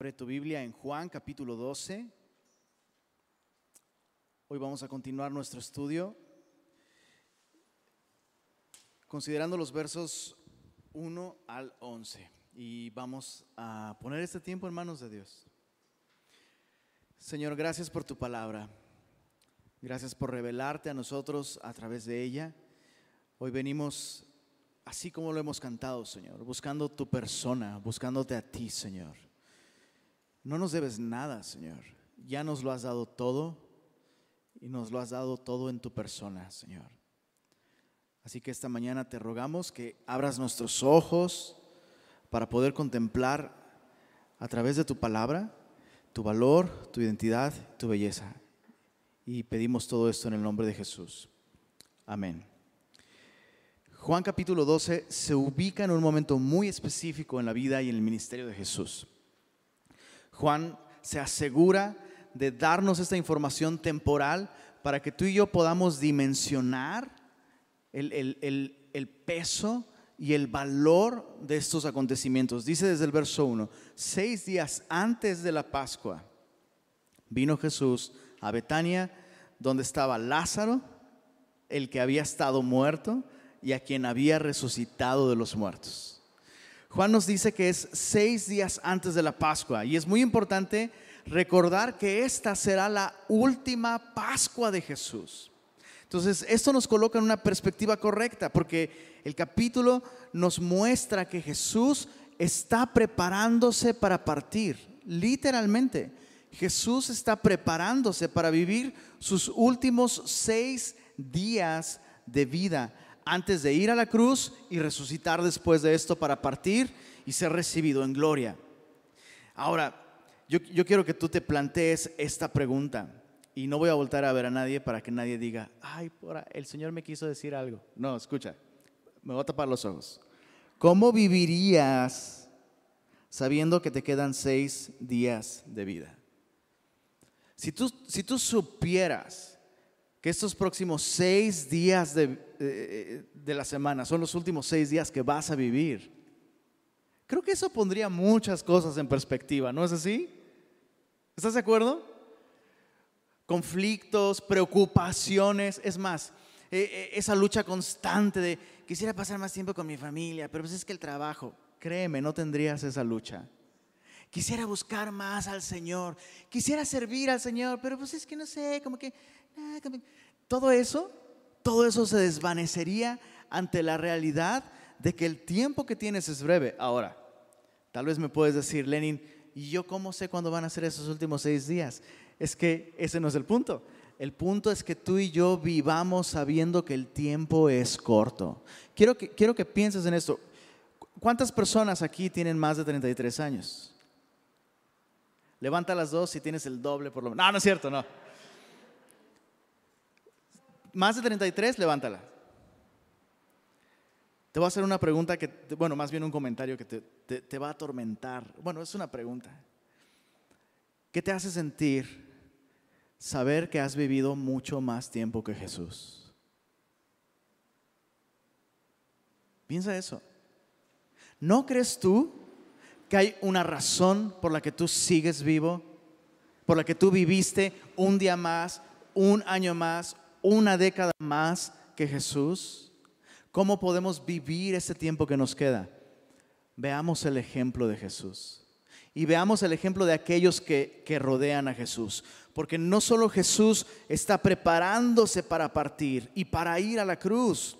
Abre tu Biblia en Juan capítulo 12. Hoy vamos a continuar nuestro estudio considerando los versos 1 al 11 y vamos a poner este tiempo en manos de Dios. Señor, gracias por tu palabra. Gracias por revelarte a nosotros a través de ella. Hoy venimos así como lo hemos cantado, Señor, buscando tu persona, buscándote a ti, Señor. No nos debes nada, Señor. Ya nos lo has dado todo y nos lo has dado todo en tu persona, Señor. Así que esta mañana te rogamos que abras nuestros ojos para poder contemplar a través de tu palabra tu valor, tu identidad, tu belleza. Y pedimos todo esto en el nombre de Jesús. Amén. Juan capítulo 12 se ubica en un momento muy específico en la vida y en el ministerio de Jesús. Juan se asegura de darnos esta información temporal para que tú y yo podamos dimensionar el, el, el, peso y el valor de estos acontecimientos. Dice desde el verso 1, seis días antes de la Pascua, vino Jesús a Betania, donde estaba Lázaro, el que había estado muerto y a quien había resucitado de los muertos. Juan nos dice que es seis días antes de la Pascua y es muy importante recordar que esta será la última Pascua de Jesús. Entonces, esto nos coloca en una perspectiva correcta porque el capítulo nos muestra que Jesús está preparándose para partir, literalmente. Jesús está preparándose para vivir sus últimos seis días de vida antes de ir a la cruz y resucitar después de esto para partir y ser recibido en gloria. Ahora, yo, quiero que tú te plantees esta pregunta y no voy a voltar a ver a nadie para que nadie diga, ay, el Señor me quiso decir algo. No, escucha, me voy a tapar los ojos. ¿Cómo vivirías sabiendo que te quedan seis días de vida? Si tú, si tú supieras estos próximos seis días de, la semana son los últimos seis días que vas a vivir. Creo que eso pondría muchas cosas en perspectiva, ¿no es así? ¿Estás de acuerdo? Conflictos, preocupaciones, es más, eh, eh, esa lucha constante de quisiera pasar más tiempo con mi familia, pero pues es que el trabajo, créeme, no tendrías esa lucha. Quisiera buscar más al Señor, quisiera servir al Señor, pero pues es que no sé, como que todo eso, todo eso se desvanecería ante la realidad de que el tiempo que tienes es breve. Ahora, tal vez me puedes decir, Lenin, ¿y yo cómo sé cuándo van a ser esos últimos seis días? Es que ese no es el punto. El punto es que tú y yo vivamos sabiendo que el tiempo es corto. Quiero que, quiero que pienses en esto. ¿Cuántas personas aquí tienen más de 33 años? Levanta las dos si tienes el doble por lo menos. No, no es cierto, no. Más de 33, levántala. Te voy a hacer una pregunta que, bueno, más bien un comentario que te, te va a atormentar. Bueno, es una pregunta. ¿Qué te hace sentir saber que has vivido mucho más tiempo que Jesús? Piensa eso. ¿No crees tú que hay una razón por la que tú sigues vivo? Por la que tú viviste un día más, un año más, una década más que Jesús? ¿Cómo podemos vivir ese tiempo que nos queda? Veamos el ejemplo de Jesús. Y veamos el ejemplo de aquellos que, que rodean a Jesús. Porque no solo Jesús está preparándose para partir y para ir a la cruz.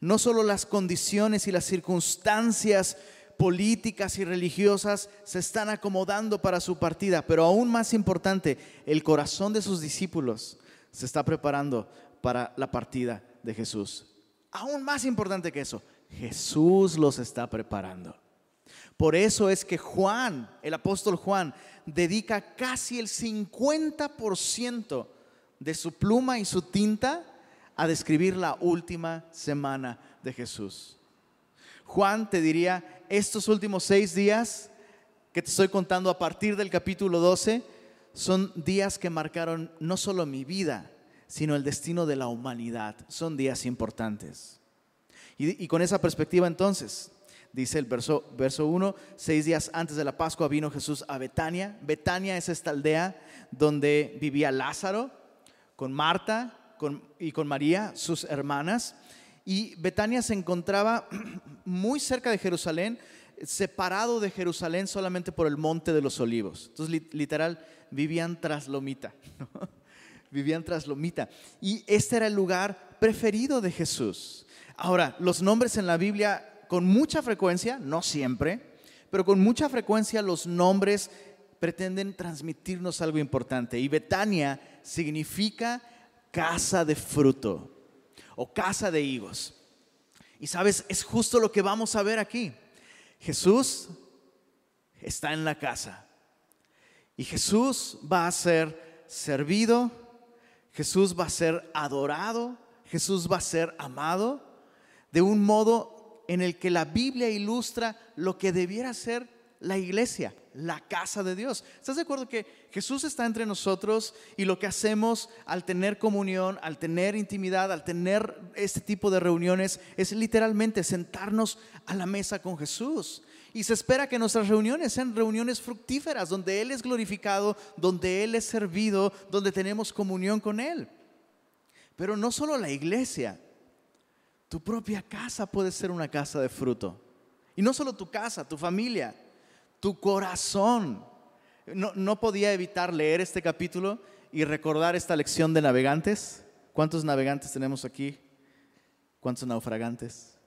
No solo las condiciones y las circunstancias políticas y religiosas se están acomodando para su partida, pero aún más importante, el corazón de sus discípulos se está preparando para la partida de Jesús. Aún más importante que eso, Jesús los está preparando. Por eso es que Juan, el apóstol Juan, dedica casi el 50% de su pluma y su tinta a describir la última semana de Jesús. Juan te diría, estos últimos seis días que te estoy contando a partir del capítulo 12, son días que marcaron no solo mi vida, sino el destino de la humanidad. Son días importantes. Y, con esa perspectiva entonces, Dice el verso, verso 1, seis días antes de la Pascua vino Jesús a Betania. Betania es esta aldea donde vivía Lázaro con Marta y con María, sus hermanas. Y Betania se encontraba muy cerca de Jerusalén, separado de Jerusalén solamente por el monte de los olivos. Entonces, literal, vivían tras Lomita. Vivían tras Lomita. Y este era el lugar preferido de Jesús. Ahora, los nombres en la Biblia con mucha frecuencia, no siempre, pero con mucha frecuencia los nombres pretenden transmitirnos algo importante. Y Betania significa casa de fruto o casa de higos. Y sabes, es justo lo que vamos a ver aquí. Jesús está en la casa. Y Jesús va a ser servido, Jesús va a ser adorado, Jesús va a ser amado de un modo en el que la Biblia ilustra lo que debiera ser la iglesia, la casa de Dios. ¿Estás de acuerdo que Jesús está entre nosotros y lo que hacemos al tener comunión, al tener intimidad, al tener este tipo de reuniones es literalmente sentarnos a la mesa con Jesús? Y se espera que nuestras reuniones sean reuniones fructíferas, donde Él es glorificado, donde Él es servido, donde tenemos comunión con Él. Pero no solo la iglesia, tu propia casa puede ser una casa de fruto. Y no solo tu casa, tu familia tu corazón. No, podía evitar leer este capítulo y recordar esta lección de navegantes. ¿Cuántos navegantes tenemos aquí? ¿Cuántos naufragantes?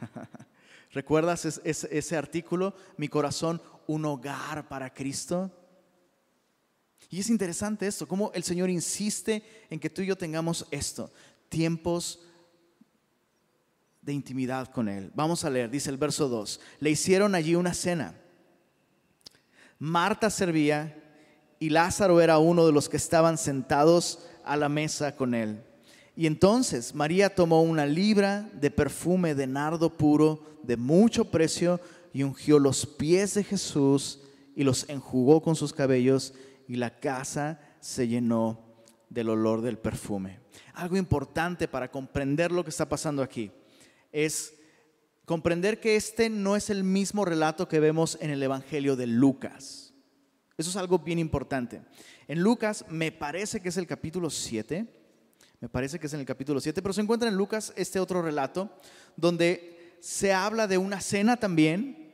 ¿Recuerdas ese artículo? Mi corazón, un hogar para Cristo. Y es interesante esto, cómo el Señor insiste en que tú y yo tengamos esto, tiempos de intimidad con Él. Vamos a leer, dice el verso 2, le hicieron allí una cena Marta servía y Lázaro era uno de los que estaban sentados a la mesa con él. Y entonces María tomó una libra de perfume de nardo puro de mucho precio y ungió los pies de Jesús y los enjugó con sus cabellos y la casa se llenó del olor del perfume. Algo importante para comprender lo que está pasando aquí es comprender que este no es el mismo relato que vemos en el Evangelio de Lucas. Eso es algo bien importante. En Lucas me parece que es el capítulo 7, me parece que es en el capítulo 7, pero se encuentra en Lucas este otro relato donde se habla de una cena también,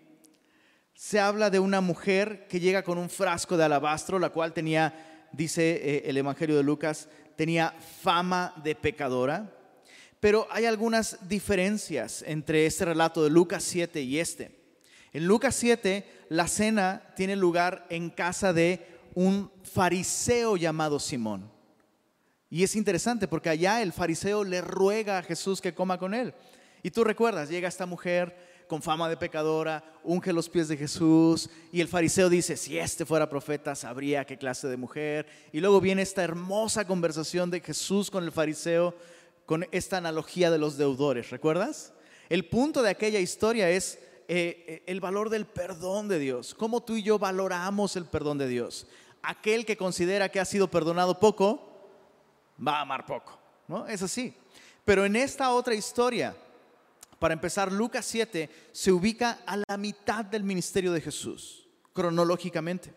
se habla de una mujer que llega con un frasco de alabastro, la cual tenía, dice eh, el Evangelio de Lucas, tenía fama de pecadora. Pero hay algunas diferencias entre este relato de Lucas 7 y este. En Lucas 7, la cena tiene lugar en casa de un fariseo llamado Simón. Y es interesante porque allá el fariseo le ruega a Jesús que coma con él. Y tú recuerdas, llega esta mujer con fama de pecadora, unge los pies de Jesús y el fariseo dice, si este fuera profeta, sabría qué clase de mujer. Y luego viene esta hermosa conversación de Jesús con el fariseo con esta analogía de los deudores, ¿recuerdas? El punto de aquella historia es eh, eh, el valor del perdón de Dios, cómo tú y yo valoramos el perdón de Dios. Aquel que considera que ha sido perdonado poco, va a amar poco, ¿no? Es así. Pero en esta otra historia, para empezar, Lucas 7 se ubica a la mitad del ministerio de Jesús, cronológicamente.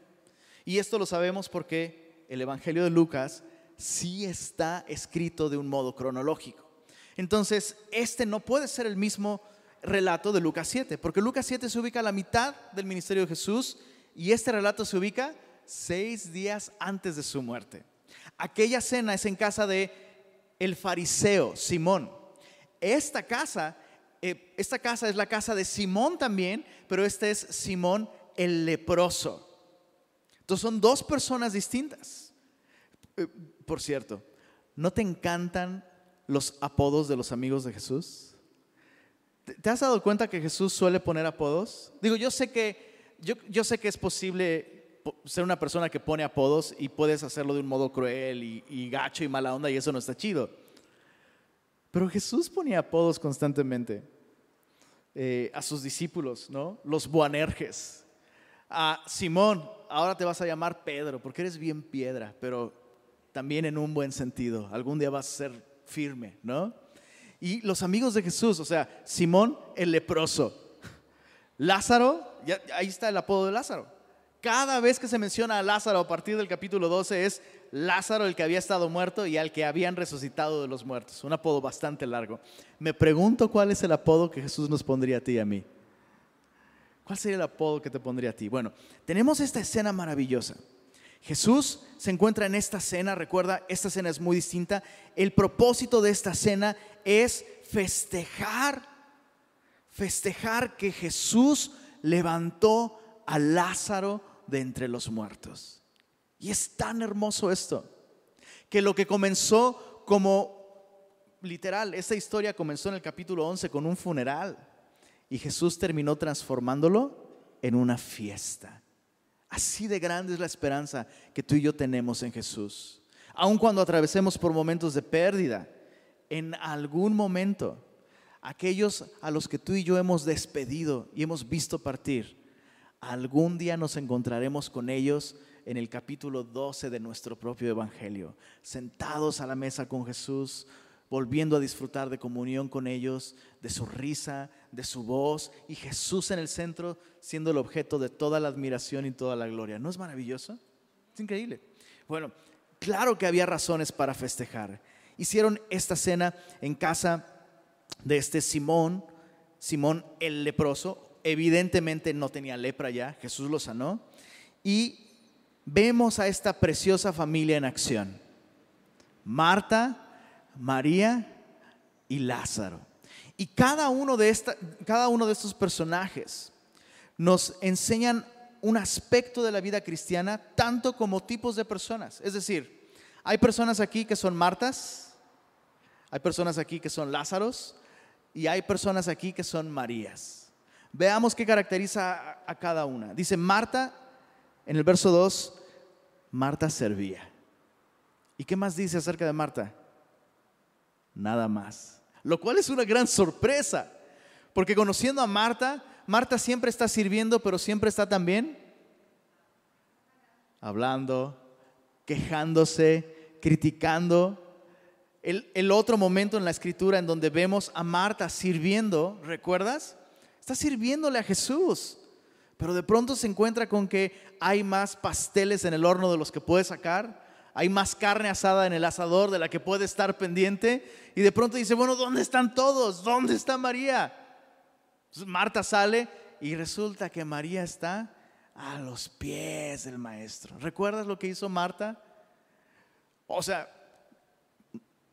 Y esto lo sabemos porque el Evangelio de Lucas sí está escrito de un modo cronológico. Entonces, este no puede ser el mismo relato de Lucas 7, porque Lucas 7 se ubica a la mitad del ministerio de Jesús y este relato se ubica seis días antes de su muerte. Aquella cena es en casa de el fariseo Simón. Esta casa, eh, esta casa es la casa de Simón también, pero este es Simón el leproso. Entonces son dos personas distintas. Eh, por cierto, ¿no te encantan los apodos de los amigos de Jesús? ¿Te has dado cuenta que Jesús suele poner apodos? Digo, yo sé que, yo, sé que es posible ser una persona que pone apodos y puedes hacerlo de un modo cruel y, gacho y mala onda y eso no está chido. Pero Jesús ponía apodos constantemente eh, a sus discípulos, ¿no? Los buanerges. A Simón, ahora te vas a llamar Pedro porque eres bien piedra, pero también en un buen sentido. Algún día vas a ser firme, ¿no? Y los amigos de Jesús, o sea, Simón el leproso, Lázaro, ahí está el apodo de Lázaro. Cada vez que se menciona a Lázaro a partir del capítulo 12 es Lázaro el que había estado muerto y al que habían resucitado de los muertos. Un apodo bastante largo. Me pregunto cuál es el apodo que Jesús nos pondría a ti y a mí. ¿Cuál sería el apodo que te pondría a ti? Bueno, tenemos esta escena maravillosa. Jesús se encuentra en esta cena, recuerda, esta cena es muy distinta. El propósito de esta cena es festejar, festejar que Jesús levantó a Lázaro de entre los muertos. Y es tan hermoso esto, que lo que comenzó como literal, esta historia comenzó en el capítulo 11 con un funeral y Jesús terminó transformándolo en una fiesta. Así de grande es la esperanza que tú y yo tenemos en Jesús. Aun cuando atravesemos por momentos de pérdida, en algún momento, aquellos a los que tú y yo hemos despedido y hemos visto partir, algún día nos encontraremos con ellos en el capítulo 12 de nuestro propio Evangelio, sentados a la mesa con Jesús, volviendo a disfrutar de comunión con ellos, de su risa, de su voz y Jesús en el centro siendo el objeto de toda la admiración y toda la gloria. ¿No es maravilloso? Es increíble. Bueno, claro que había razones para festejar. Hicieron esta cena en casa de este Simón, Simón el leproso. Evidentemente no tenía lepra ya, Jesús lo sanó. Y vemos a esta preciosa familia en acción. Marta, María y Lázaro. Y cada uno de, cada uno de estos personajes nos enseñan un aspecto de la vida cristiana, tanto como tipos de personas. Es decir, hay personas aquí que son Martas, hay personas aquí que son Lázaros y hay personas aquí que son Marías. Veamos qué caracteriza a cada una. Dice Marta, en el verso 2, Marta servía. ¿Y qué más dice acerca de Marta? nada más. Lo cual es una gran sorpresa, porque conociendo a Marta, Marta siempre está sirviendo, pero siempre está también hablando, quejándose, criticando. El, otro momento en la escritura en donde vemos a Marta sirviendo, ¿recuerdas? Está sirviéndole a Jesús, pero de pronto se encuentra con que hay más pasteles en el horno de los que puede sacar hay más carne asada en el asador de la que puede estar pendiente. Y de pronto dice, bueno, ¿dónde están todos? ¿Dónde está María? Marta sale y resulta que María está a los pies del maestro. ¿Recuerdas lo que hizo Marta? O sea,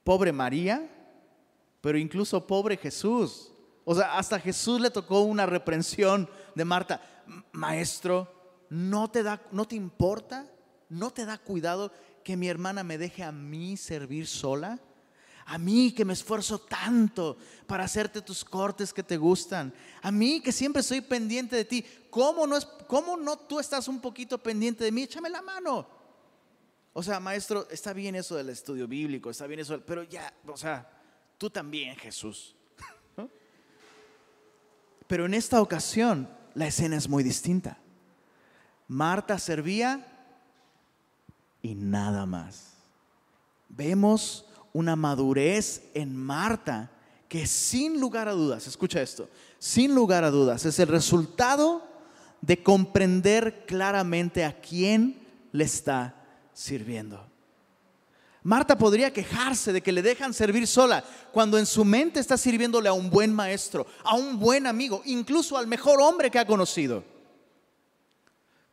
pobre María, pero incluso pobre Jesús. O sea, hasta Jesús le tocó una reprensión de Marta. Maestro, ¿no te da, no te importa? ¿No te da cuidado que mi hermana me deje a mí servir sola? A mí que me esfuerzo tanto para hacerte tus cortes que te gustan. A mí que siempre soy pendiente de ti. ¿Cómo no, es, cómo no tú estás un poquito pendiente de mí? Échame la mano. O sea, maestro, está bien eso del estudio bíblico, está bien eso, pero ya, o sea, tú también, Jesús. Pero en esta ocasión la escena es muy distinta. Marta servía y nada más. Vemos una madurez en Marta que sin lugar a dudas, escucha esto, sin lugar a dudas es el resultado de comprender claramente a quién le está sirviendo. Marta podría quejarse de que le dejan servir sola cuando en su mente está sirviéndole a un buen maestro, a un buen amigo, incluso al mejor hombre que ha conocido.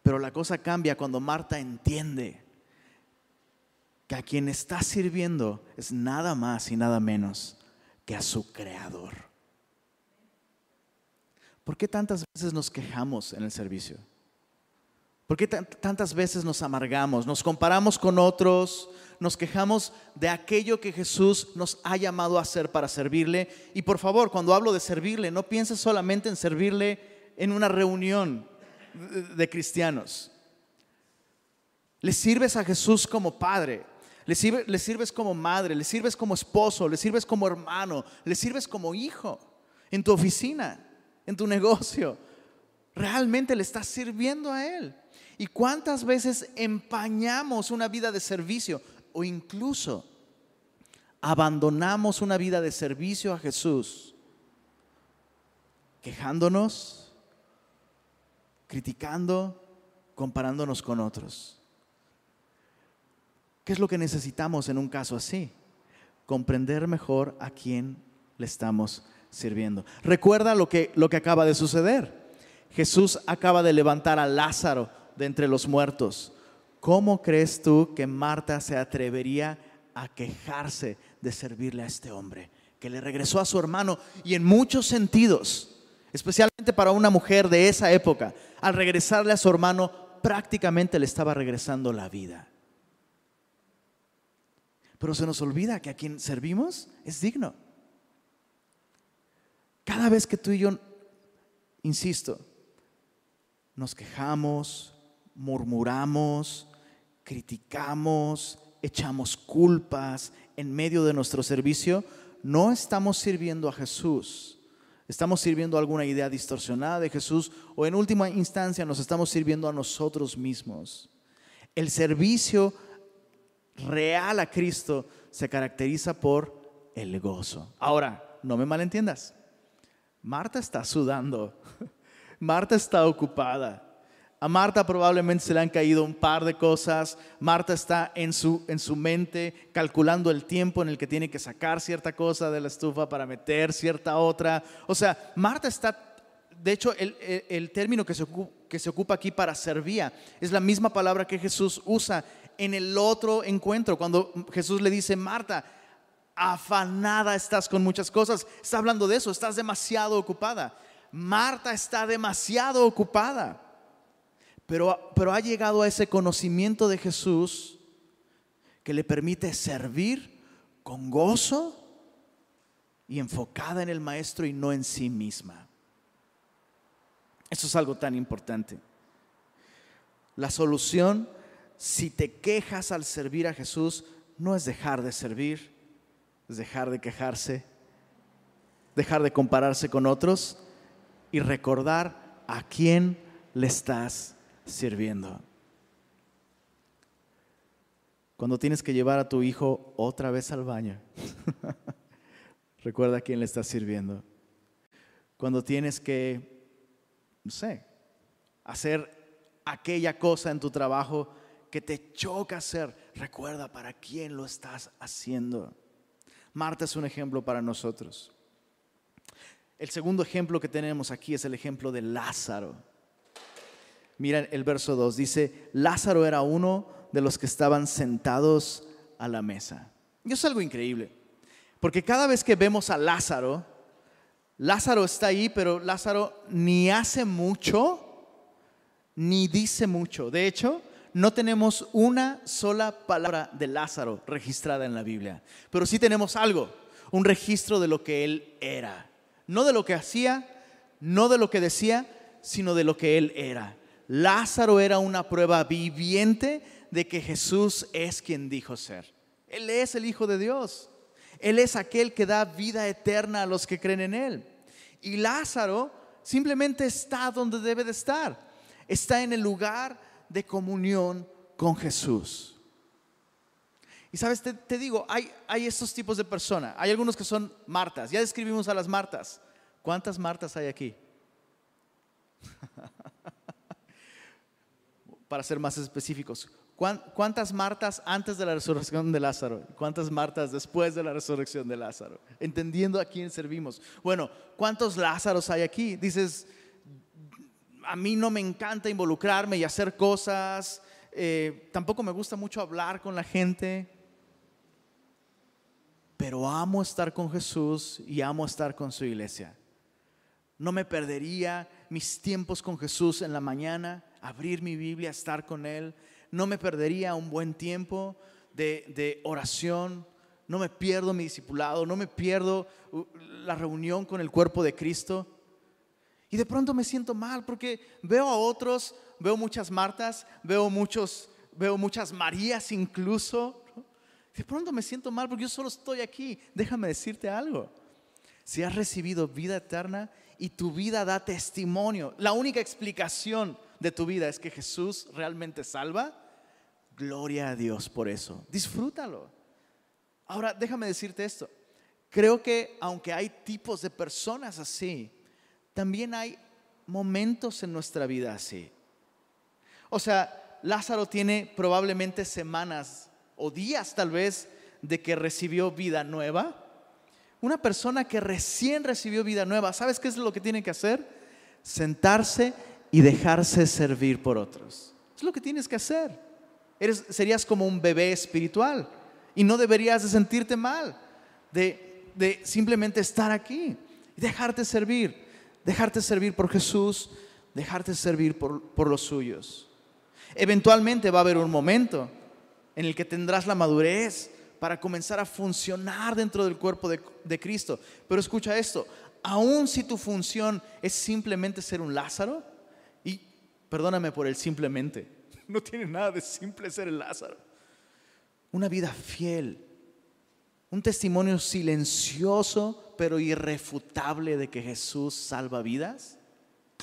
Pero la cosa cambia cuando Marta entiende que a quien está sirviendo es nada más y nada menos que a su creador. ¿Por qué tantas veces nos quejamos en el servicio? ¿Por qué tantas veces nos amargamos, nos comparamos con otros, nos quejamos de aquello que Jesús nos ha llamado a hacer para servirle? Y por favor, cuando hablo de servirle, no pienses solamente en servirle en una reunión de cristianos. Le sirves a Jesús como Padre, le, sirves como madre, le sirves como esposo, le sirves como hermano, le sirves como hijo en tu oficina, en tu negocio. Realmente le estás sirviendo a Él. ¿Y cuántas veces empañamos una vida de servicio o incluso abandonamos una vida de servicio a Jesús quejándonos, criticando, comparándonos con otros. ¿Qué es lo que necesitamos en un caso así? Comprender mejor a quién le estamos sirviendo. Recuerda lo que, lo que acaba de suceder. Jesús acaba de levantar a Lázaro de entre los muertos. ¿Cómo crees tú que Marta se atrevería a quejarse de servirle a este hombre? Que le regresó a su hermano y en muchos sentidos, especialmente para una mujer de esa época, al regresarle a su hermano prácticamente le estaba regresando la vida. Pero se nos olvida que a quien servimos es digno. Cada vez que tú y yo, insisto, nos quejamos, murmuramos, criticamos, echamos culpas en medio de nuestro servicio, no estamos sirviendo a Jesús. Estamos sirviendo a alguna idea distorsionada de Jesús o en última instancia nos estamos sirviendo a nosotros mismos. El servicio real a Cristo se caracteriza por el gozo. Ahora, no me malentiendas. Marta está sudando. Marta está ocupada. A Marta probablemente se le han caído un par de cosas. Marta está en su, en su mente calculando el tiempo en el que tiene que sacar cierta cosa de la estufa para meter cierta otra. O sea, Marta está, de hecho, el, el, término que se, que se ocupa aquí para servía es la misma palabra que Jesús usa en el otro encuentro, cuando Jesús le dice, Marta, afanada estás con muchas cosas. Está hablando de eso, estás demasiado ocupada. Marta está demasiado ocupada pero, ha llegado a ese conocimiento de Jesús que le permite servir con gozo y enfocada en el Maestro y no en sí misma. Eso es algo tan importante. La solución, si te quejas al servir a Jesús, no es dejar de servir, es dejar de quejarse, dejar de compararse con otros y recordar a quién le estás sirviendo. Cuando tienes que llevar a tu hijo otra vez al baño, recuerda a quién le estás sirviendo. Cuando tienes que, no sé, hacer aquella cosa en tu trabajo que te choca hacer, recuerda para quién lo estás haciendo. Marta es un ejemplo para nosotros. El segundo ejemplo que tenemos aquí es el ejemplo de Lázaro. Mira el verso 2, dice, Lázaro era uno de los que estaban sentados a la mesa. Y es algo increíble, porque cada vez que vemos a Lázaro, Lázaro está ahí, pero Lázaro ni hace mucho, ni dice mucho. De hecho, no tenemos una sola palabra de Lázaro registrada en la Biblia, pero sí tenemos algo, un registro de lo que él era. No de lo que hacía, no de lo que decía, sino de lo que él era. Lázaro era una prueba viviente de que Jesús es quien dijo ser. Él es el Hijo de Dios. Él es aquel que da vida eterna a los que creen en Él. Y Lázaro simplemente está donde debe de estar. Está en el lugar de comunión con Jesús. Y sabes, te, digo, hay, hay estos tipos de personas. Hay algunos que son Martas. Ya describimos a las Martas. ¿Cuántas Martas hay aquí? para ser más específicos. ¿Cuántas Martas antes de la resurrección de Lázaro? ¿Cuántas Martas después de la resurrección de Lázaro? Entendiendo a quién servimos. Bueno, ¿cuántos Lázaros hay aquí? Dices, a mí no me encanta involucrarme y hacer cosas. Eh, tampoco me gusta mucho hablar con la gente. Pero amo estar con Jesús y amo estar con su iglesia. No me perdería mis tiempos con Jesús en la mañana abrir mi Biblia, estar con Él. No me perdería un buen tiempo de, oración. No me pierdo mi discipulado. No me pierdo uh, la reunión con el cuerpo de Cristo. Y de pronto me siento mal porque veo a otros, veo muchas Martas, veo muchos, veo muchas Marías incluso. De pronto me siento mal porque yo solo estoy aquí. Déjame decirte algo. Si has recibido vida eterna y tu vida da testimonio, la única explicación de tu vida es que Jesús realmente salva, gloria a Dios por eso. Disfrútalo. Ahora, déjame decirte esto. Creo que aunque hay tipos de personas así, también hay momentos en nuestra vida así. O sea, Lázaro tiene probablemente semanas o días tal vez de que recibió vida nueva. Una persona que recién recibió vida nueva, ¿sabes qué es lo que tiene que hacer? Sentarse y dejarse servir por otros. Es lo que tienes que hacer. Eres, serías como un bebé espiritual y no deberías de sentirte mal de, de simplemente estar aquí y dejarte servir, dejarte servir por Jesús, dejarte servir por, por los suyos. Eventualmente va a haber un momento en el que tendrás la madurez para comenzar a funcionar dentro del cuerpo de, de Cristo. Pero escucha esto, aun si tu función es simplemente ser un Lázaro, y perdóname por el simplemente, no tiene nada de simple ser el Lázaro. Una vida fiel, un testimonio silencioso pero irrefutable de que Jesús salva vidas.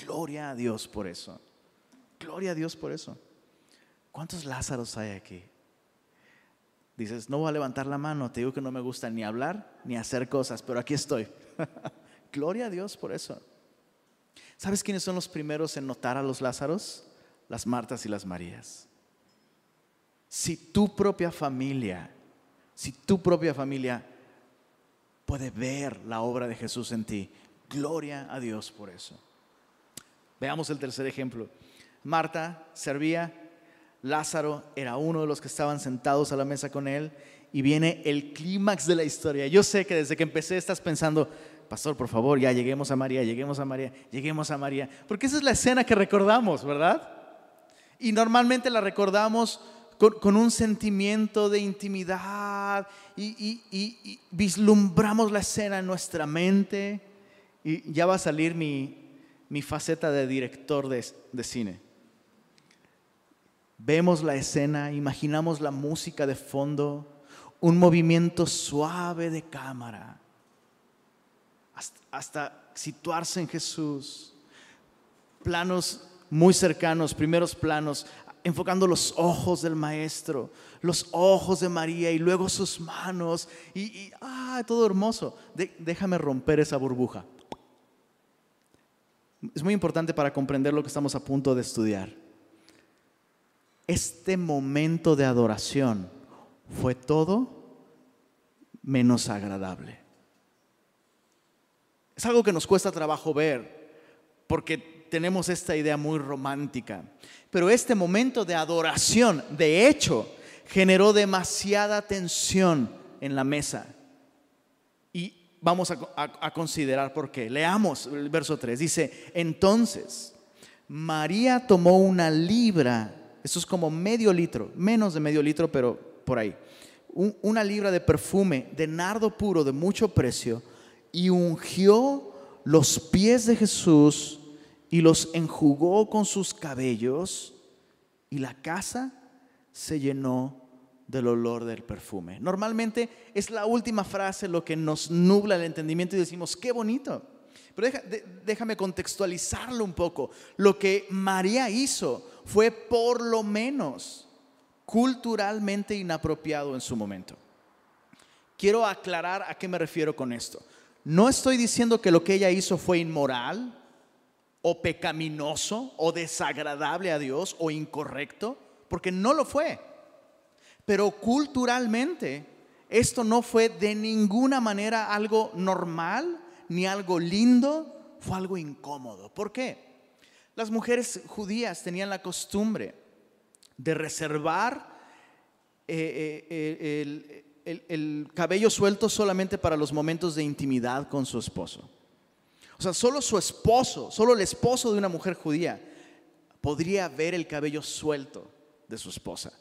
Gloria a Dios por eso. Gloria a Dios por eso. ¿Cuántos Lázaros hay aquí? Dices, no voy a levantar la mano, te digo que no me gusta ni hablar ni hacer cosas, pero aquí estoy. Gloria a Dios por eso. ¿Sabes quiénes son los primeros en notar a los Lázaros? Las Martas y las Marías. Si tu propia familia, si tu propia familia puede ver la obra de Jesús en ti, gloria a Dios por eso. Veamos el tercer ejemplo. Marta servía, Lázaro era uno de los que estaban sentados a la mesa con él y viene el clímax de la historia. Yo sé que desde que empecé estás pensando, pastor, por favor, ya lleguemos a María, lleguemos a María, lleguemos a María, porque esa es la escena que recordamos, ¿verdad? Y normalmente la recordamos con, un sentimiento de intimidad y, vislumbramos la escena en nuestra mente y ya va a salir mi, faceta de director de, cine. Vemos la escena, imaginamos la música de fondo, un movimiento suave de cámara, hasta, situarse en Jesús, planos muy cercanos, primeros planos, enfocando los ojos del maestro, los ojos de María y luego sus manos y, ah, todo hermoso. déjame romper esa burbuja. Es muy importante para comprender lo que estamos a punto de estudiar. Este momento de adoración fue todo menos agradable. Es algo que nos cuesta trabajo ver porque tenemos esta idea muy romántica. Pero este momento de adoración, de hecho, generó demasiada tensión en la mesa. Y vamos a, considerar por qué. Leamos el verso 3. Dice, entonces, María tomó una libra, eso es como medio litro, menos de medio litro, pero por ahí, una libra de perfume de nardo puro de mucho precio y ungió los pies de Jesús y los enjugó con sus cabellos y la casa se llenó del olor del perfume. Normalmente es la última frase lo que nos nubla el entendimiento y decimos, qué bonito. Pero déjame contextualizarlo un poco. Lo que María hizo fue por lo menos culturalmente inapropiado en su momento. Quiero aclarar a qué me refiero con esto. No estoy diciendo que lo que ella hizo fue inmoral, o pecaminoso o desagradable a Dios o incorrecto, porque no lo fue. Pero culturalmente esto no fue de ninguna manera algo normal ni algo lindo, fue algo incómodo. ¿Por qué? Las mujeres judías tenían la costumbre de reservar eh, eh, el, el cabello suelto solamente para los momentos de intimidad con su esposo. O sea, solo su esposo, solo el esposo de una mujer judía podría ver el cabello suelto de su esposa.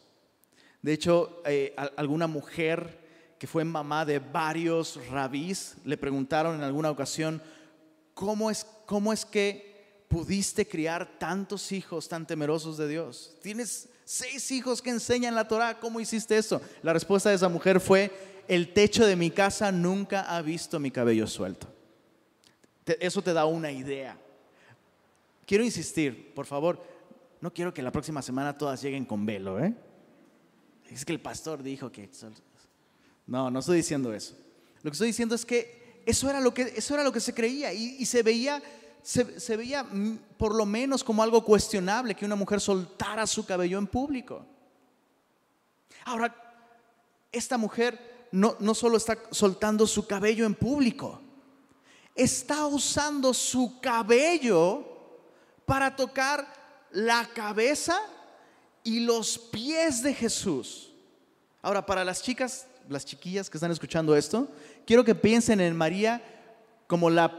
De hecho, eh, alguna mujer que fue mamá de varios rabís le preguntaron en alguna ocasión, ¿cómo es, cómo es que pudiste criar tantos hijos tan temerosos de Dios? Tienes seis hijos que enseñan la Torah, ¿cómo hiciste eso? La respuesta de esa mujer fue, el techo de mi casa nunca ha visto mi cabello suelto eso te da una idea. Quiero insistir, por favor, no quiero que la próxima semana todas lleguen con velo, ¿eh? Es que el pastor dijo que... No, no estoy diciendo eso. Lo que estoy diciendo es que eso era lo que, eso era lo que se creía y, se veía se, se veía por lo menos como algo cuestionable que una mujer soltara su cabello en público. Ahora, esta mujer no, no solo está soltando su cabello en público, está usando su cabello para tocar la cabeza y los pies de Jesús. Ahora, para las chicas, las chiquillas que están escuchando esto, quiero que piensen en María como la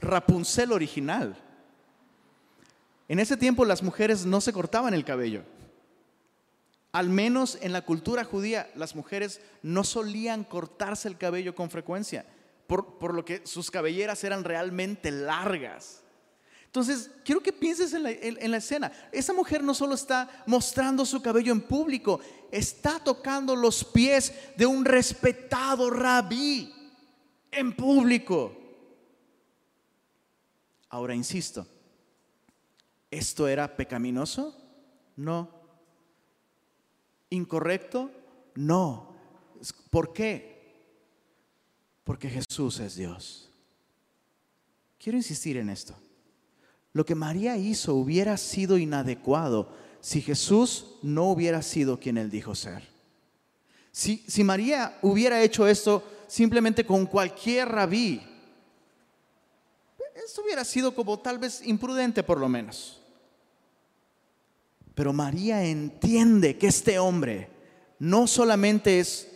Rapunzel original. En ese tiempo las mujeres no se cortaban el cabello. Al menos en la cultura judía, las mujeres no solían cortarse el cabello con frecuencia, por, lo que sus cabelleras eran realmente largas. Entonces, quiero que pienses en la, en la, escena. Esa mujer no solo está mostrando su cabello en público, está tocando los pies de un respetado rabí en público. Ahora, insisto, ¿esto era pecaminoso? No. ¿Incorrecto? No. ¿Por qué? Porque Jesús es Dios. Quiero insistir en esto. Lo que María hizo hubiera sido inadecuado si Jesús no hubiera sido quien él dijo ser. Si, si María hubiera hecho esto simplemente con cualquier rabí, esto hubiera sido como tal vez imprudente por lo menos. Pero María entiende que este hombre no solamente es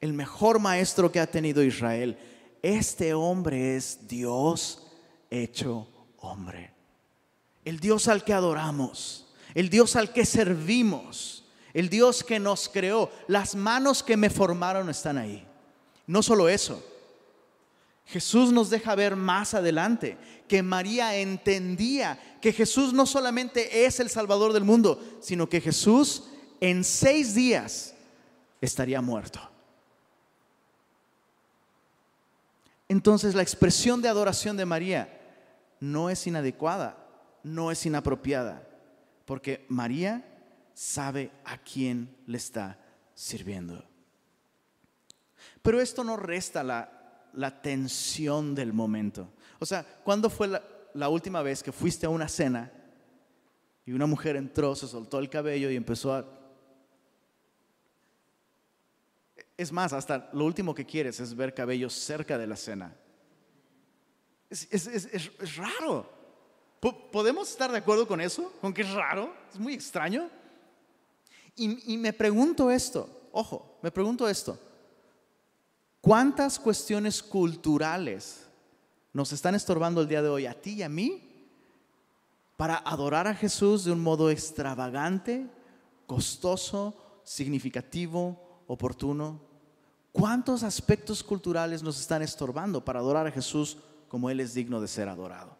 el mejor maestro que ha tenido Israel, este hombre es Dios hecho hombre. El Dios al que adoramos, el Dios al que servimos, el Dios que nos creó. Las manos que me formaron están ahí. No solo eso, Jesús nos deja ver más adelante que María entendía que Jesús no solamente es el Salvador del mundo, sino que Jesús en seis días estaría muerto. Entonces la expresión de adoración de María no es inadecuada, no es inapropiada, porque María sabe a quién le está sirviendo. Pero esto no resta la tensión del momento. O sea, ¿cuándo fue la, última vez que fuiste a una cena y una mujer entró, se soltó el cabello y empezó a... Es más, hasta lo último que quieres es ver cabellos cerca de la cena. Es, raro. ¿Podemos estar de acuerdo con eso? ¿Con que es raro? Es muy extraño. y me pregunto esto, ojo, me pregunto esto. ¿Cuántas cuestiones culturales nos están estorbando el día de hoy a ti y a mí para adorar a Jesús de un modo extravagante, costoso, significativo, oportuno? ¿Cuántos aspectos culturales nos están estorbando para adorar a Jesús como Él es digno de ser adorado?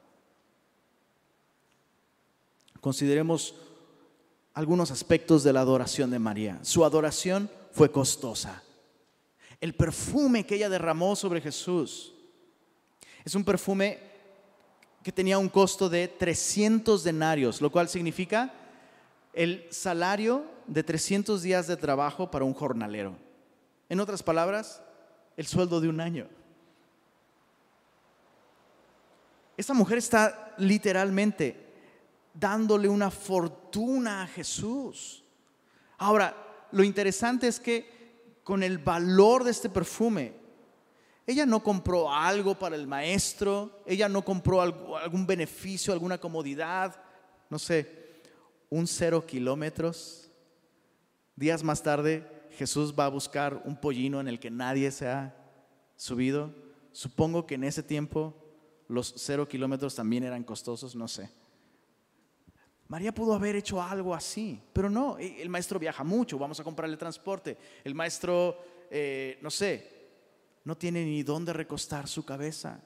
Consideremos algunos aspectos de la adoración de María. Su adoración fue costosa el perfume que ella derramó sobre Jesús. Es un perfume que tenía un costo de 300 denarios, lo cual significa el salario de 300 días de trabajo para un jornalero. En otras palabras, el sueldo de un año. Esta mujer está literalmente dándole una fortuna a Jesús. Ahora, lo interesante es que con el valor de este perfume. Ella no compró algo para el maestro, ella no compró algún beneficio, alguna comodidad, no sé, un cero kilómetros. Días más tarde Jesús va a buscar un pollino en el que nadie se ha subido. Supongo que en ese tiempo los cero kilómetros también eran costosos, no sé. María pudo haber hecho algo así, pero no, e, el maestro viaja mucho, vamos a comprarle transporte. El maestro, eh, no sé, no tiene ni dónde recostar su cabeza.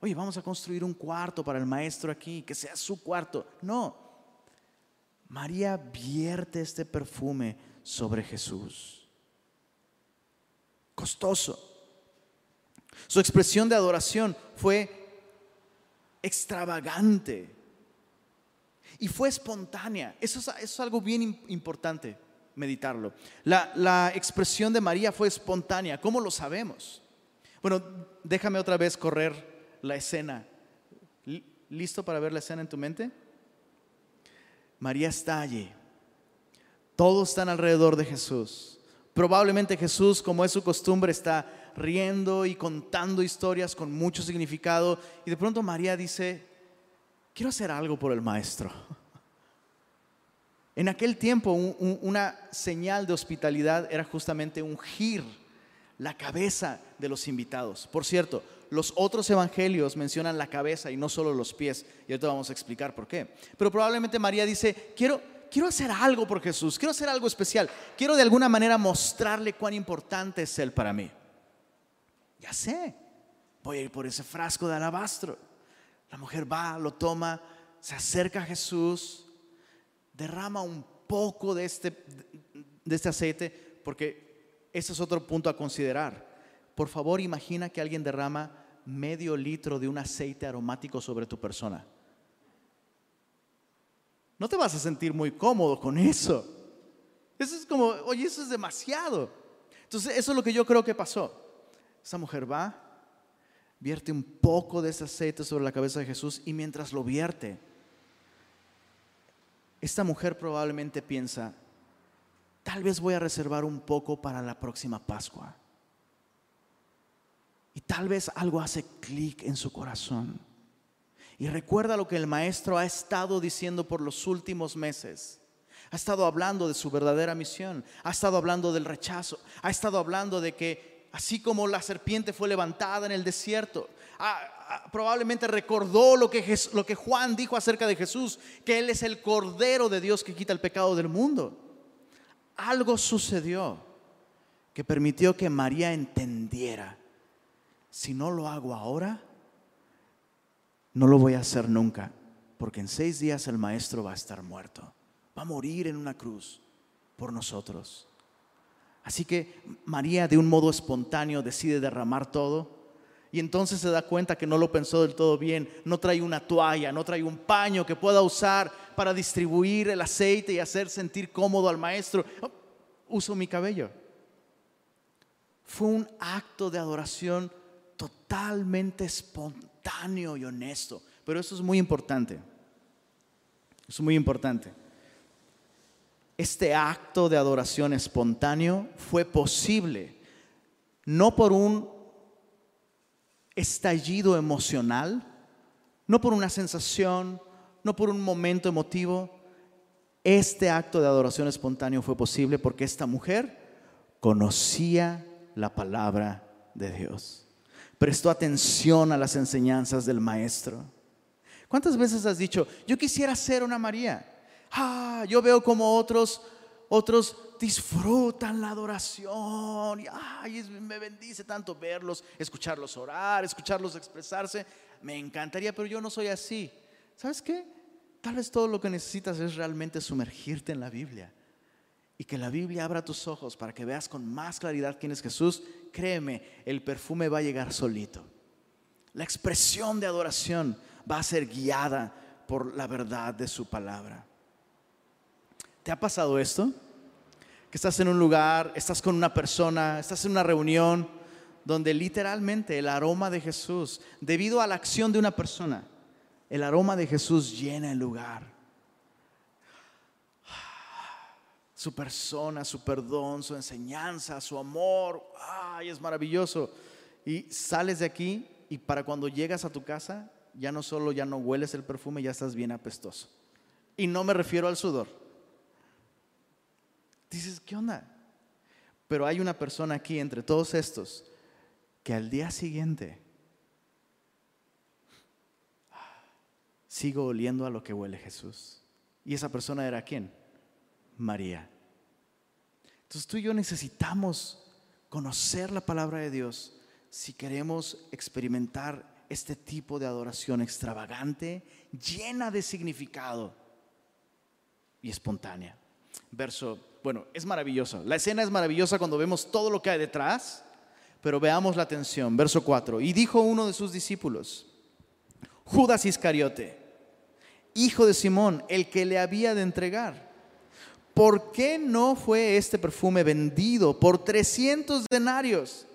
Oye, vamos a construir un cuarto para el maestro aquí, que sea su cuarto. No, María vierte este perfume sobre Jesús. Costoso. Su expresión de adoración fue extravagante y fue espontánea. Eso es, algo bien importante meditarlo. La, la expresión de María fue espontánea. ¿Cómo lo sabemos? Bueno, déjame otra vez correr la escena. ¿Listo para ver la escena en tu mente? María está allí. Todos están alrededor de Jesús. Probablemente Jesús, como es su costumbre, está riendo y contando historias con mucho significado. Y de pronto María dice, quiero hacer algo por el maestro. En aquel tiempo una señal de hospitalidad era justamente ungir la cabeza de los invitados. Por cierto, los otros evangelios mencionan la cabeza y no solo los pies. Y ahorita vamos a explicar por qué. Pero probablemente María dice, quiero, quiero hacer algo por Jesús, quiero hacer algo especial. Quiero de alguna manera mostrarle cuán importante es Él para mí. Ya sé, voy a ir por ese frasco de alabastro. La mujer va, lo toma, se acerca a Jesús, derrama un poco de este, de este aceite, porque ese es otro punto a considerar. Por favor, imagina que alguien derrama medio litro de un aceite aromático sobre tu persona. No te vas a sentir muy cómodo con eso. Eso es como, oye, eso es demasiado. Entonces, eso es lo que yo creo que pasó. Esa mujer va, vierte un poco de ese aceite sobre la cabeza de Jesús y mientras lo vierte, esta mujer probablemente piensa, tal vez voy a reservar un poco para la próxima Pascua. Y tal vez algo hace clic en su corazón. Y recuerda lo que el maestro ha estado diciendo por los últimos meses. Ha estado hablando de su verdadera misión. Ha estado hablando del rechazo. Ha estado hablando de que así como la serpiente fue levantada en el desierto, probablemente recordó lo que, Juan dijo acerca de Jesús, que Él es el Cordero de Dios que quita el pecado del mundo. Algo sucedió que permitió que María entendiera si no lo hago ahora, no lo voy a hacer nunca, porque en seis días el maestro va a estar muerto, va a morir en una cruz por nosotros. Así que María de un modo espontáneo decide derramar todo y entonces se da cuenta que no lo pensó del todo bien, no trae una toalla, no trae un paño que pueda usar para distribuir el aceite y hacer sentir cómodo al maestro. Uso mi cabello. Fue un acto de adoración totalmente espontáneo y honesto. Pero eso es muy importante. Es muy importante. Este acto de adoración espontáneo fue posible no por un estallido emocional, no por una sensación, no por un momento emotivo. Este acto de adoración espontáneo fue posible porque esta mujer conocía la palabra de Dios prestó atención a las enseñanzas del maestro. ¿Cuántas veces has dicho, yo quisiera ser una María? Ah, yo veo como otros otros disfrutan la adoración y ay, me bendice tanto verlos, escucharlos orar, escucharlos expresarse. Me encantaría, pero yo no soy así. ¿Sabes qué? Tal vez todo lo que necesitas es realmente sumergirte en la Biblia y que la Biblia abra tus ojos para que veas con más claridad quién es Jesús créeme, el perfume va a llegar solito. La expresión de adoración va a ser guiada por la verdad de su palabra. ¿Te ha pasado esto? Que estás en un lugar, estás con una persona, estás en una reunión donde literalmente el aroma de Jesús, debido a la acción de una persona, el aroma de Jesús llena el lugar. Su persona, su perdón, su enseñanza, su amor. ¡Ay, es maravilloso! Y sales de aquí y para cuando llegas a tu casa, ya no solo ya no hueles el perfume, ya estás bien apestoso. Y no me refiero al sudor. Dices, ¿qué onda? Pero hay una persona aquí entre todos estos que al día siguiente sigo oliendo a lo que huele Jesús. ¿Y esa persona era quién? María. Entonces tú y yo necesitamos conocer la palabra de Dios si queremos experimentar este tipo de adoración extravagante, llena de significado y espontánea. Verso, bueno, es maravilloso. La escena es maravillosa cuando vemos todo lo que hay detrás, pero veamos la atención. Verso 4. Y dijo uno de sus discípulos, Judas Iscariote, hijo de Simón, el que le había de entregar ¿por qué no fue este perfume vendido por 300 denarios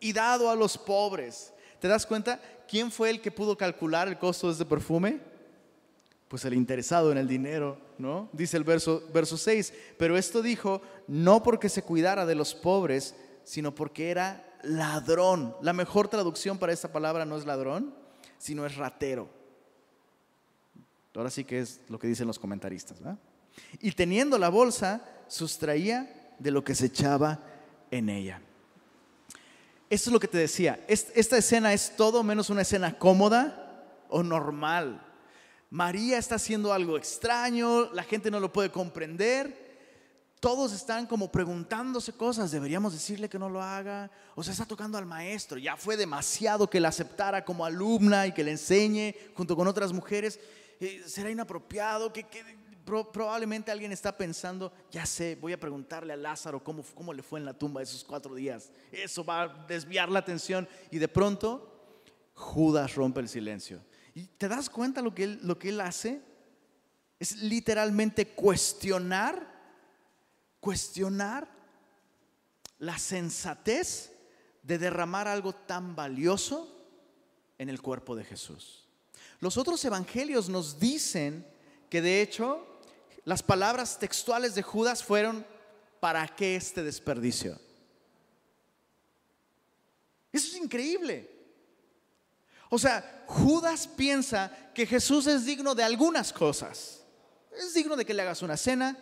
y dado a los pobres? ¿Te das cuenta quién fue el que pudo calcular el costo de este perfume? Pues el interesado en el dinero, ¿no? Dice el verso, verso 6, pero esto dijo no porque se cuidara de los pobres, sino porque era ladrón. La mejor traducción para esta palabra no es ladrón, sino es ratero. Ahora sí que es lo que dicen los comentaristas. Y teniendo la bolsa, sustraía de lo que se echaba en ella. Esto es lo que te decía. Esta escena es todo menos una escena cómoda o normal. María está haciendo algo extraño, la gente no lo puede comprender. Todos están como preguntándose cosas, deberíamos decirle que no lo haga, o se está tocando al maestro, ya fue demasiado que la aceptara como alumna y que le enseñe junto con otras mujeres, eh, será inapropiado, probablemente alguien está pensando, ya sé, voy a preguntarle a Lázaro cómo, cómo le fue en la tumba esos cuatro días. Eso va a desviar la atención. Y de pronto, Judas rompe el silencio. ¿Y te das cuenta lo que él, lo que él hace? Es literalmente cuestionar, cuestionar la sensatez de derramar algo tan valioso en el cuerpo de Jesús. Los otros evangelios nos dicen que de hecho las palabras textuales de Judas fueron, ¿para qué este desperdicio? Eso es increíble. O sea, Judas piensa que Jesús es digno de algunas cosas. Es digno de que le hagas una cena,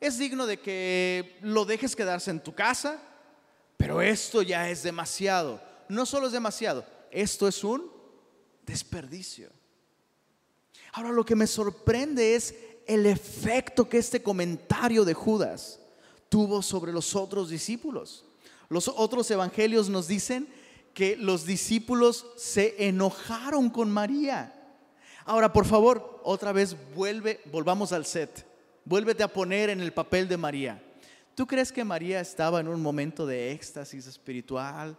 es digno de que lo dejes quedarse en tu casa, pero esto ya es demasiado. No solo es demasiado, esto es un desperdicio. Ahora lo que me sorprende es el efecto que este comentario de Judas tuvo sobre los otros discípulos. Los otros evangelios nos dicen que los discípulos se enojaron con María. Ahora, por favor, otra vez vuelve, volvamos al set. Vuélvete a poner en el papel de María. ¿Tú crees que María estaba en un momento de éxtasis espiritual,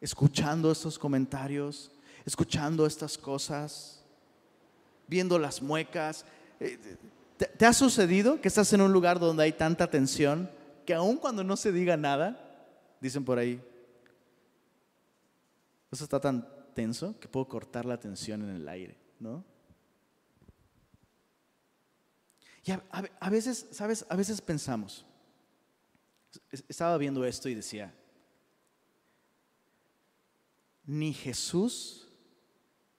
escuchando estos comentarios, escuchando estas cosas, viendo las muecas, ¿Te, ha sucedido que estás en un lugar donde hay tanta tensión que aun cuando no se diga nada, dicen por ahí, eso está tan tenso que puedo cortar la tensión en el aire, ¿no? Y a, veces, ¿sabes? A veces pensamos, estaba viendo esto y decía, ni Jesús,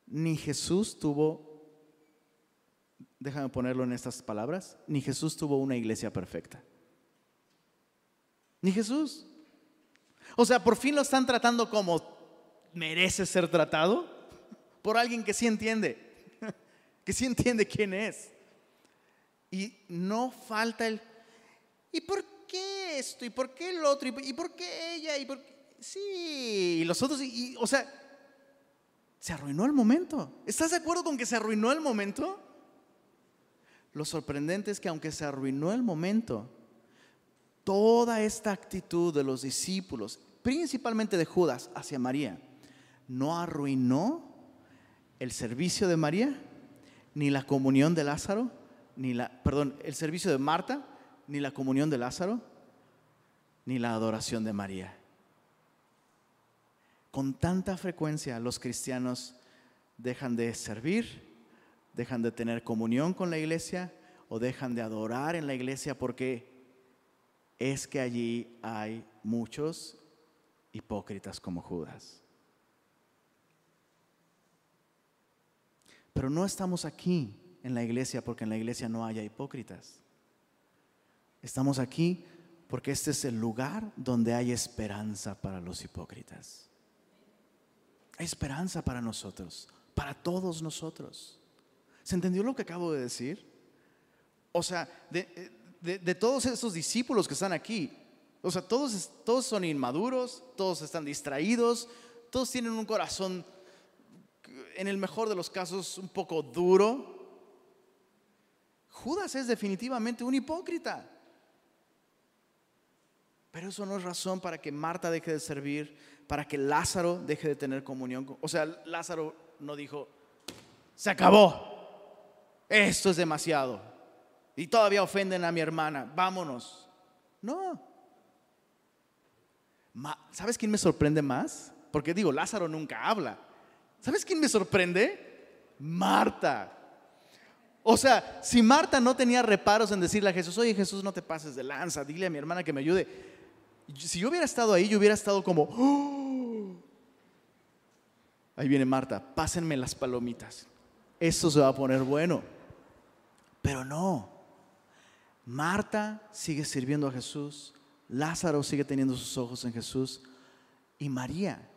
ni Jesús tuvo déjame ponerlo en estas palabras, ni Jesús tuvo una iglesia perfecta. Ni Jesús. O sea, por fin lo están tratando como merece ser tratado por alguien que sí entiende, que sí entiende quién es. Y no falta el, ¿y por qué esto? ¿Y por qué el otro? ¿Y por qué ella? ¿Y por Sí, y los otros, y, o sea, se arruinó el momento. ¿Estás de acuerdo con que se arruinó el momento? Lo sorprendente es que aunque se arruinó el momento, toda esta actitud de los discípulos, principalmente de Judas hacia María, no arruinó el servicio de María, ni la comunión de Lázaro, ni la, perdón, el servicio de Marta, ni la comunión de Lázaro, ni la adoración de María. Con tanta frecuencia los cristianos dejan de servir dejan de tener comunión con la iglesia o dejan de adorar en la iglesia porque es que allí hay muchos hipócritas como Judas. Pero no estamos aquí en la iglesia porque en la iglesia no haya hipócritas. Estamos aquí porque este es el lugar donde hay esperanza para los hipócritas. Esperanza para nosotros, para todos nosotros. ¿Se entendió lo que acabo de decir? O sea, de, todos esos discípulos que están aquí, o sea, todos, todos son inmaduros, todos están distraídos, todos tienen un corazón, en el mejor de los casos, un poco duro. Judas es definitivamente un hipócrita. Pero eso no es razón para que Marta deje de servir, para que Lázaro deje de tener comunión. O sea, Lázaro no dijo, se acabó, esto es demasiado. Y todavía ofenden a mi hermana, vámonos. No. ¿Sabes quién me sorprende más? Porque digo, Lázaro nunca habla. ¿Sabes quién me sorprende? Marta. O sea, si Marta no tenía reparos en decirle a Jesús, oye Jesús, no te pases de lanza, dile a mi hermana que me ayude. Si yo hubiera estado ahí, yo hubiera estado como, ¡Oh! ahí viene Marta, pásenme las palomitas. Esto se va a poner bueno. Pero no. Marta sigue sirviendo a Jesús, Lázaro sigue teniendo sus ojos en Jesús y María,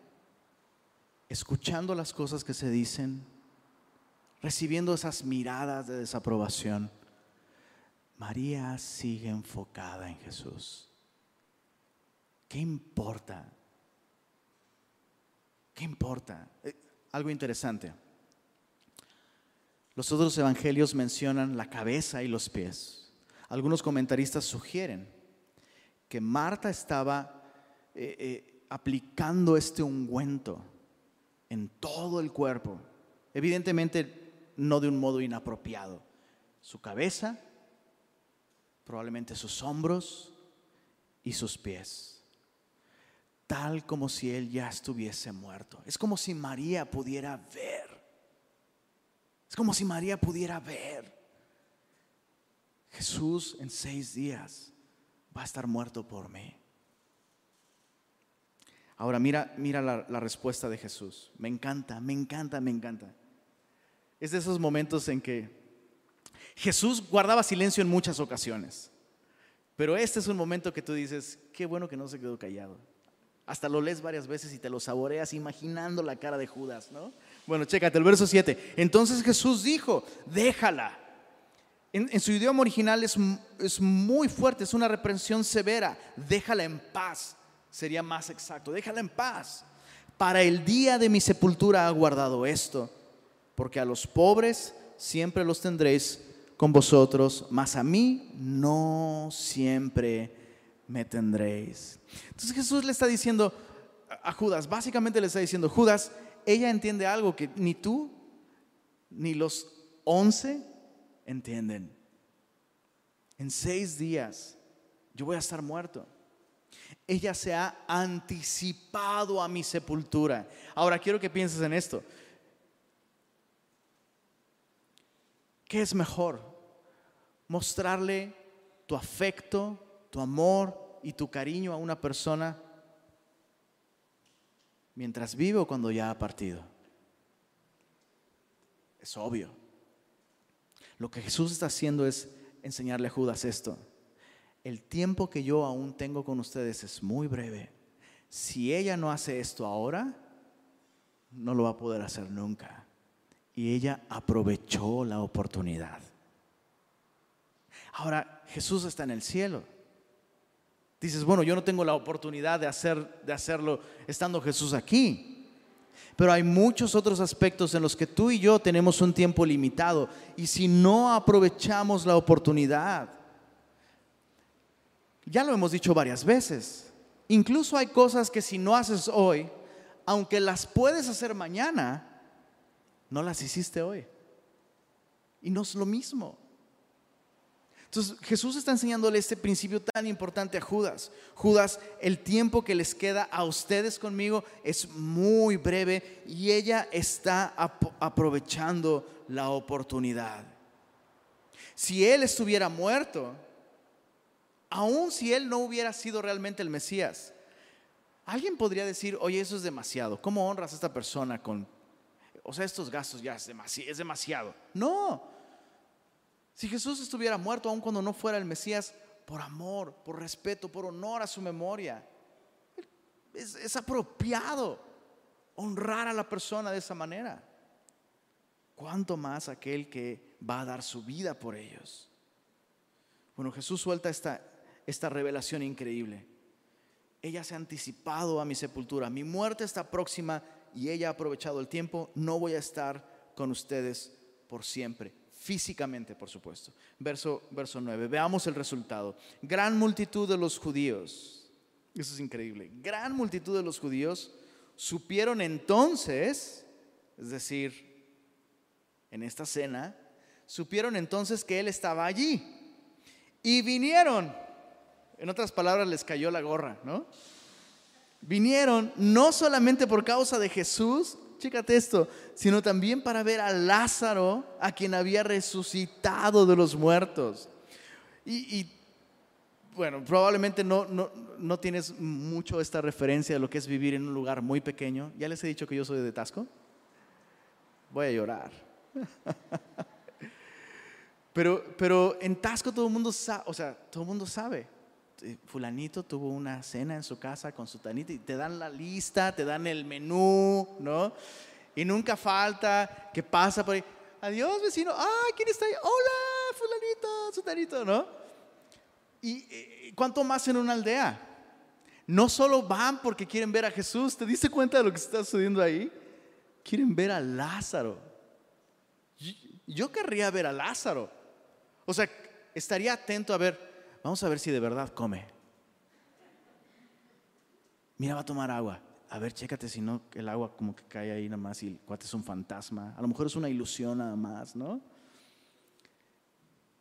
escuchando las cosas que se dicen, recibiendo esas miradas de desaprobación, María sigue enfocada en Jesús. ¿Qué importa? ¿Qué importa? Eh, algo interesante. Los otros evangelios mencionan la cabeza y los pies. Algunos comentaristas sugieren que Marta estaba eh, eh, aplicando este ungüento en todo el cuerpo. Evidentemente no de un modo inapropiado. Su cabeza, probablemente sus hombros y sus pies. Tal como si él ya estuviese muerto. Es como si María pudiera ver. Es como si María pudiera ver. Jesús en seis días va a estar muerto por mí. Ahora mira, mira la, la, respuesta de Jesús. Me encanta, me encanta, me encanta. Es de esos momentos en que Jesús guardaba silencio en muchas ocasiones. Pero este es un momento que tú dices, qué bueno que no se quedó callado. Hasta lo lees varias veces y te lo saboreas imaginando la cara de Judas, ¿no? Bueno, chécate el verso 7. Entonces Jesús dijo, déjala. En, su idioma original es, es muy fuerte, es una reprensión severa. Déjala en paz sería más exacto. Déjala en paz. Para el día de mi sepultura ha guardado esto, porque a los pobres siempre los tendréis con vosotros, mas a mí no siempre me tendréis. Entonces Jesús le está diciendo a Judas, básicamente le está diciendo, Judas, ella entiende algo que ni tú ni los once entienden. En seis días yo voy a estar muerto ella se ha anticipado a mi sepultura. Ahora quiero que pienses en esto. ¿Qué es mejor? Mostrarle tu afecto, tu amor y tu cariño a una persona mientras vive o cuando ya ha partido. Es obvio. Lo que Jesús está haciendo es enseñarle a Judas esto el tiempo que yo aún tengo con ustedes es muy breve. Si ella no hace esto ahora, no lo va a poder hacer nunca. Y ella aprovechó la oportunidad. Ahora, Jesús está en el cielo. Dices, bueno, yo no tengo la oportunidad de, hacer, de hacerlo estando Jesús aquí. Pero hay muchos otros aspectos en los que tú y yo tenemos un tiempo limitado. Y si no aprovechamos la oportunidad, ya lo hemos dicho varias veces. Incluso hay cosas que si no haces hoy, aunque las puedes hacer mañana, no las hiciste hoy. Y no es lo mismo. Entonces Jesús está enseñándole este principio tan importante a Judas. Judas, el tiempo que les queda a ustedes conmigo es muy breve y ella está aprovechando la oportunidad. Si él estuviera muerto, aun si él no hubiera sido realmente el Mesías. Alguien podría decir, oye, eso es demasiado. ¿Cómo honras a esta persona con... O sea, estos gastos ya es demasiado. Es demasiado. No. Si Jesús estuviera muerto aun cuando no fuera el Mesías, por amor, por respeto, por honor a su memoria, es, es apropiado honrar a la persona de esa manera. ¿Cuánto más aquel que va a dar su vida por ellos? Bueno, Jesús suelta esta, esta revelación increíble. Ella se ha anticipado a mi sepultura. Mi muerte está próxima y ella ha aprovechado el tiempo. No voy a estar con ustedes por siempre. Físicamente, por supuesto. Verso, verso 9. Veamos el resultado. Gran multitud de los judíos. Eso es increíble. Gran multitud de los judíos supieron entonces, es decir, en esta cena, supieron entonces que él estaba allí. Y vinieron en otras palabras, les cayó la gorra, ¿no? Vinieron no solamente por causa de Jesús, chécate esto, sino también para ver a Lázaro, a quien había resucitado de los muertos. Y, bueno, probablemente no, no, no, tienes mucho esta referencia de lo que es vivir en un lugar muy pequeño. Ya les he dicho que yo soy de Tasco. Voy a llorar. pero, pero en Tasco todo el mundo sabe, o sea, todo el mundo sabe fulanito tuvo una cena en su casa con su tanita y te dan la lista, te dan el menú, ¿no? Y nunca falta que pasa por ahí, adiós vecino, ah, ¿quién está ahí? Hola, fulanito, su tanito, ¿no? Y eh, cuánto más en una aldea. No solo van porque quieren ver a Jesús, ¿te diste cuenta de lo que está sucediendo ahí? Quieren ver a Lázaro. Yo querría ver a Lázaro. O sea, estaría atento a ver, Vamos a ver si de verdad come. Mira, va a tomar agua. A ver, chécate si no, el agua como que cae ahí nada más y el cuate es un fantasma. A lo mejor es una ilusión nada más, ¿no?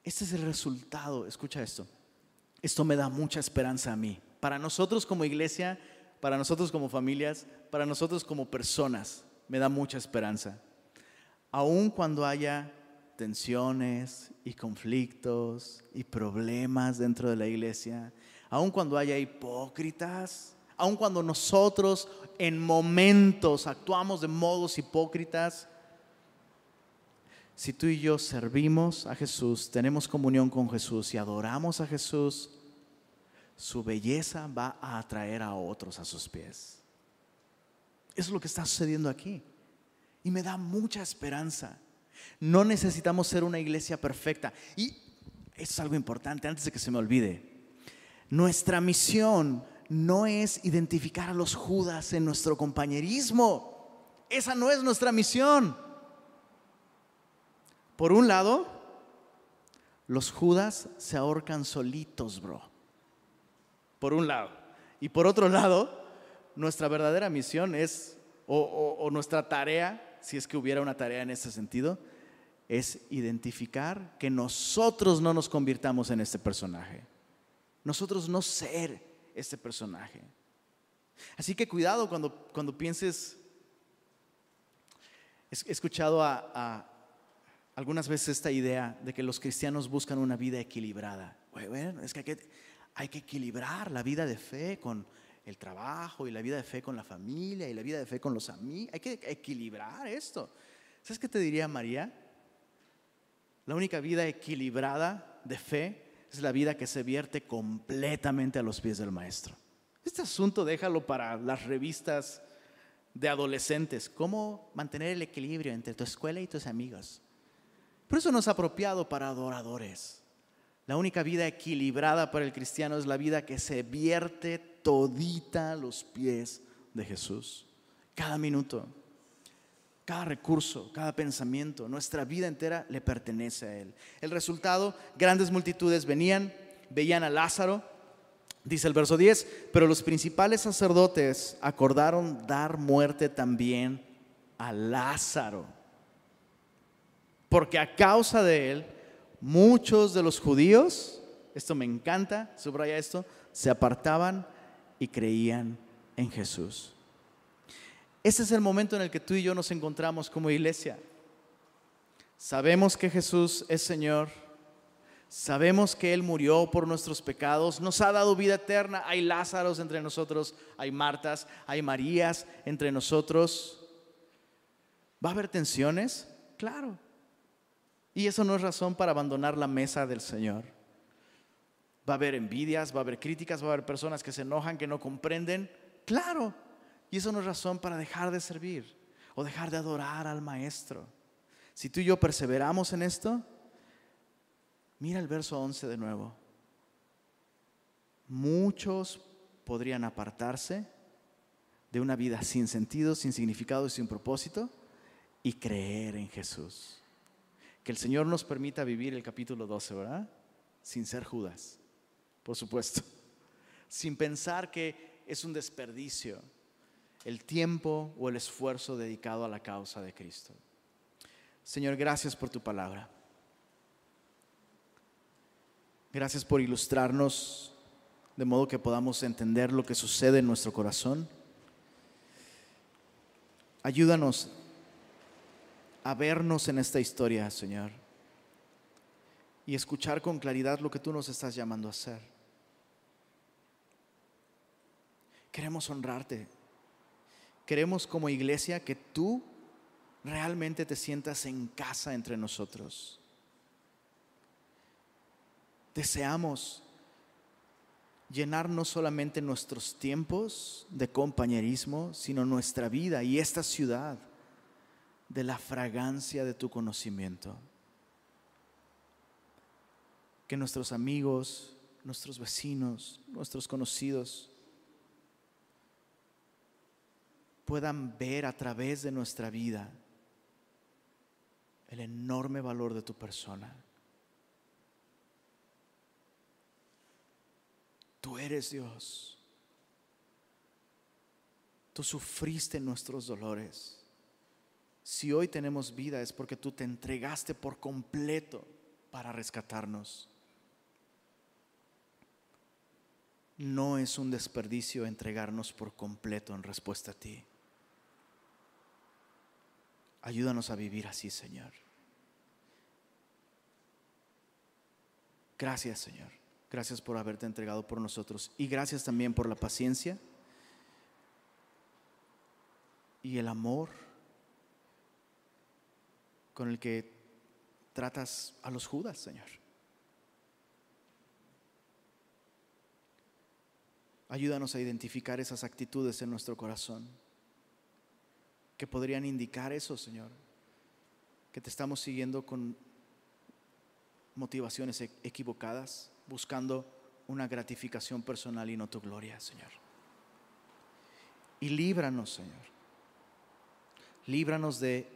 Este es el resultado. Escucha esto. Esto me da mucha esperanza a mí. Para nosotros como iglesia, para nosotros como familias, para nosotros como personas, me da mucha esperanza. Aun cuando haya tensiones y conflictos y problemas dentro de la iglesia, aun cuando haya hipócritas, aun cuando nosotros en momentos actuamos de modos hipócritas, si tú y yo servimos a Jesús, tenemos comunión con Jesús y adoramos a Jesús, su belleza va a atraer a otros a sus pies. Eso es lo que está sucediendo aquí. Y me da mucha esperanza. No necesitamos ser una iglesia perfecta. Y eso es algo importante antes de que se me olvide. Nuestra misión no es identificar a los Judas en nuestro compañerismo. Esa no es nuestra misión. Por un lado, los Judas se ahorcan solitos, bro. Por un lado. Y por otro lado, nuestra verdadera misión es, o, o nuestra tarea, si es que hubiera una tarea en ese sentido, es identificar que nosotros no nos convirtamos en este personaje. Nosotros no ser este personaje. Así que cuidado cuando, cuando pienses, he escuchado algunas veces esta idea de que los cristianos buscan una vida equilibrada. Bueno, es que hay, que hay que equilibrar la vida de fe con el trabajo y la vida de fe con la familia y la vida de fe con los amigos. Hay que equilibrar esto. ¿Sabes qué te diría María? La única vida equilibrada de fe es la vida que se vierte completamente a los pies del maestro. Este asunto déjalo para las revistas de adolescentes. ¿Cómo mantener el equilibrio entre tu escuela y tus amigos? Por eso no es apropiado para adoradores. La única vida equilibrada para el cristiano es la vida que se vierte todita a los pies de Jesús. Cada minuto. Cada recurso, cada pensamiento, nuestra vida entera le pertenece a Él. El resultado, grandes multitudes venían, veían a Lázaro, dice el verso 10, pero los principales sacerdotes acordaron dar muerte también a Lázaro. Porque a causa de él, muchos de los judíos, esto me encanta, subraya esto, se apartaban y creían en Jesús. Ese es el momento en el que tú y yo nos encontramos como iglesia. Sabemos que Jesús es Señor. Sabemos que Él murió por nuestros pecados, nos ha dado vida eterna. Hay Lázaros entre nosotros, hay Martas, hay Marías entre nosotros. ¿Va a haber tensiones? Claro. Y eso no es razón para abandonar la mesa del Señor. Va a haber envidias, va a haber críticas, va a haber personas que se enojan, que no comprenden. Claro. Y eso no es razón para dejar de servir o dejar de adorar al Maestro. Si tú y yo perseveramos en esto, mira el verso 11 de nuevo. Muchos podrían apartarse de una vida sin sentido, sin significado y sin propósito y creer en Jesús. Que el Señor nos permita vivir el capítulo 12, ¿verdad? Sin ser Judas, por supuesto. Sin pensar que es un desperdicio el tiempo o el esfuerzo dedicado a la causa de Cristo. Señor, gracias por tu palabra. Gracias por ilustrarnos de modo que podamos entender lo que sucede en nuestro corazón. Ayúdanos a vernos en esta historia, Señor, y escuchar con claridad lo que tú nos estás llamando a hacer. Queremos honrarte. Queremos como iglesia que tú realmente te sientas en casa entre nosotros. Deseamos llenar no solamente nuestros tiempos de compañerismo, sino nuestra vida y esta ciudad de la fragancia de tu conocimiento. Que nuestros amigos, nuestros vecinos, nuestros conocidos puedan ver a través de nuestra vida el enorme valor de tu persona. Tú eres Dios. Tú sufriste nuestros dolores. Si hoy tenemos vida es porque tú te entregaste por completo para rescatarnos. No es un desperdicio entregarnos por completo en respuesta a ti. Ayúdanos a vivir así, Señor. Gracias, Señor. Gracias por haberte entregado por nosotros. Y gracias también por la paciencia y el amor con el que tratas a los judas, Señor. Ayúdanos a identificar esas actitudes en nuestro corazón que podrían indicar eso, Señor. Que te estamos siguiendo con motivaciones e-, equivocadas, buscando una gratificación personal y no tu gloria, Señor. Y líbranos, Señor. Líbranos de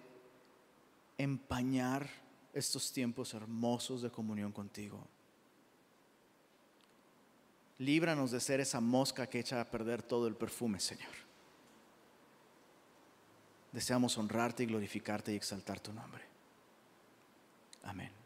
empañar estos tiempos hermosos de comunión contigo. Líbranos de ser esa mosca que echa a perder todo el perfume, Señor deseamos honrarte y glorificarte y exaltar tu nombre. Amén.